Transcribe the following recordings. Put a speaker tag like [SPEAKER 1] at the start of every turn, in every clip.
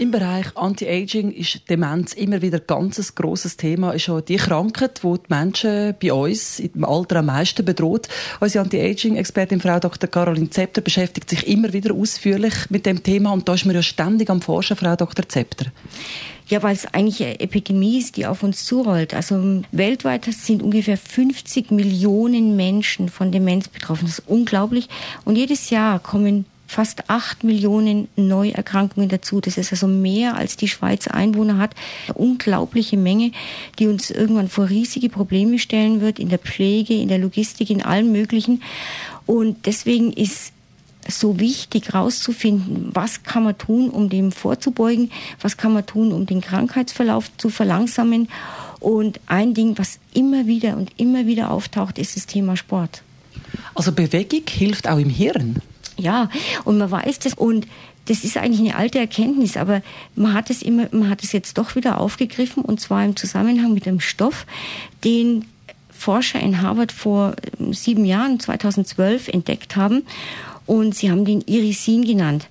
[SPEAKER 1] im Bereich Anti-Aging ist Demenz immer wieder ein ganz grosses Thema. Ist auch die Krankheit, die die Menschen bei uns im Alter am meisten bedroht. Unsere Anti-Aging-Expertin Frau Dr. Caroline Zepter beschäftigt sich immer wieder ausführlich mit dem Thema und da ist man ja ständig am Forschen, Frau Dr. Zepter.
[SPEAKER 2] Ja, weil es eigentlich eine Epidemie ist, die auf uns zurollt. Also weltweit sind ungefähr 50 Millionen Menschen von Demenz betroffen. Das ist unglaublich. Und jedes Jahr kommen fast acht Millionen Neuerkrankungen dazu. Das ist also mehr als die Schweiz Einwohner hat. Eine unglaubliche Menge, die uns irgendwann vor riesige Probleme stellen wird in der Pflege, in der Logistik, in allem Möglichen. Und deswegen ist so wichtig herauszufinden, was kann man tun, um dem vorzubeugen, was kann man tun, um den Krankheitsverlauf zu verlangsamen. Und ein Ding, was immer wieder und immer wieder auftaucht, ist das Thema Sport.
[SPEAKER 1] Also Bewegung hilft auch im Hirn.
[SPEAKER 2] Ja, und man weiß das und das ist eigentlich eine alte Erkenntnis, aber man hat es immer, man hat es jetzt doch wieder aufgegriffen und zwar im Zusammenhang mit einem Stoff, den Forscher in Harvard vor ähm, sieben Jahren, 2012, entdeckt haben und sie haben den Irisin genannt.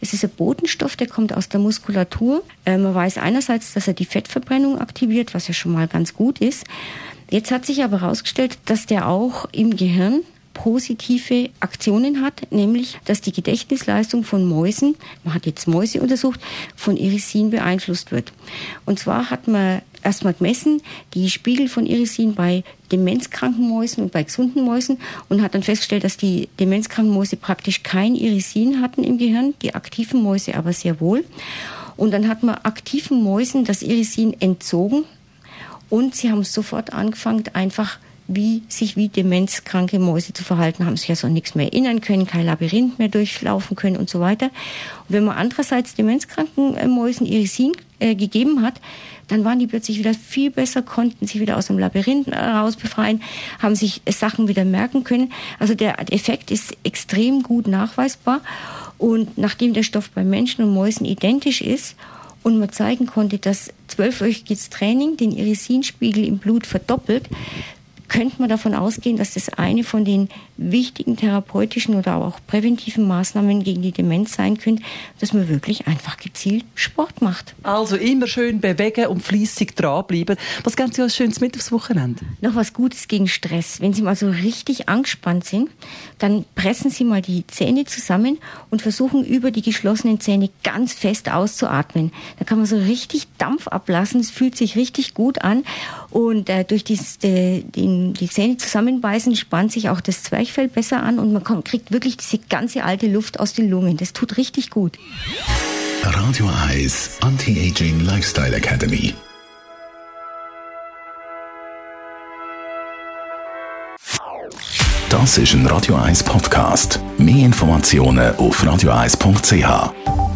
[SPEAKER 2] Es ist ein Botenstoff, der kommt aus der Muskulatur. Äh, man weiß einerseits, dass er die Fettverbrennung aktiviert, was ja schon mal ganz gut ist. Jetzt hat sich aber herausgestellt, dass der auch im Gehirn positive Aktionen hat, nämlich dass die Gedächtnisleistung von Mäusen, man hat jetzt Mäuse untersucht, von Irisin beeinflusst wird. Und zwar hat man erstmal gemessen die Spiegel von Irisin bei demenzkranken Mäusen und bei gesunden Mäusen und hat dann festgestellt, dass die demenzkranken Mäuse praktisch kein Irisin hatten im Gehirn, die aktiven Mäuse aber sehr wohl. Und dann hat man aktiven Mäusen das Irisin entzogen und sie haben sofort angefangen, einfach wie sich wie demenzkranke Mäuse zu verhalten, haben sich ja so nichts mehr erinnern können, kein Labyrinth mehr durchlaufen können und so weiter. Und wenn man andererseits demenzkranken äh, Mäusen Irisin äh, gegeben hat, dann waren die plötzlich wieder viel besser, konnten sich wieder aus dem Labyrinth heraus befreien, haben sich Sachen wieder merken können. Also der Effekt ist extrem gut nachweisbar. Und nachdem der Stoff bei Menschen und Mäusen identisch ist und man zeigen konnte, dass zwölfwöchiges Training den Irisinspiegel im Blut verdoppelt, könnte man davon ausgehen, dass das eine von den wichtigen therapeutischen oder auch präventiven Maßnahmen gegen die Demenz sein könnte, dass man wirklich einfach gezielt Sport macht.
[SPEAKER 1] Also immer schön bewegen und fließig dranbleiben. Was ganz Sie als Schönes mit aufs Wochenende?
[SPEAKER 2] Noch was Gutes gegen Stress. Wenn Sie mal so richtig angespannt sind, dann pressen Sie mal die Zähne zusammen und versuchen über die geschlossenen Zähne ganz fest auszuatmen. Da kann man so richtig Dampf ablassen. Es fühlt sich richtig gut an und äh, durch dies, äh, den die Zähne zusammenbeißen, spannt sich auch das Zwerchfell besser an und man kriegt wirklich diese ganze alte Luft aus den Lungen. Das tut richtig gut.
[SPEAKER 3] Radio Eyes Anti-Aging Lifestyle Academy. Das ist ein Radio 1 Podcast. Mehr Informationen auf radio1.ch.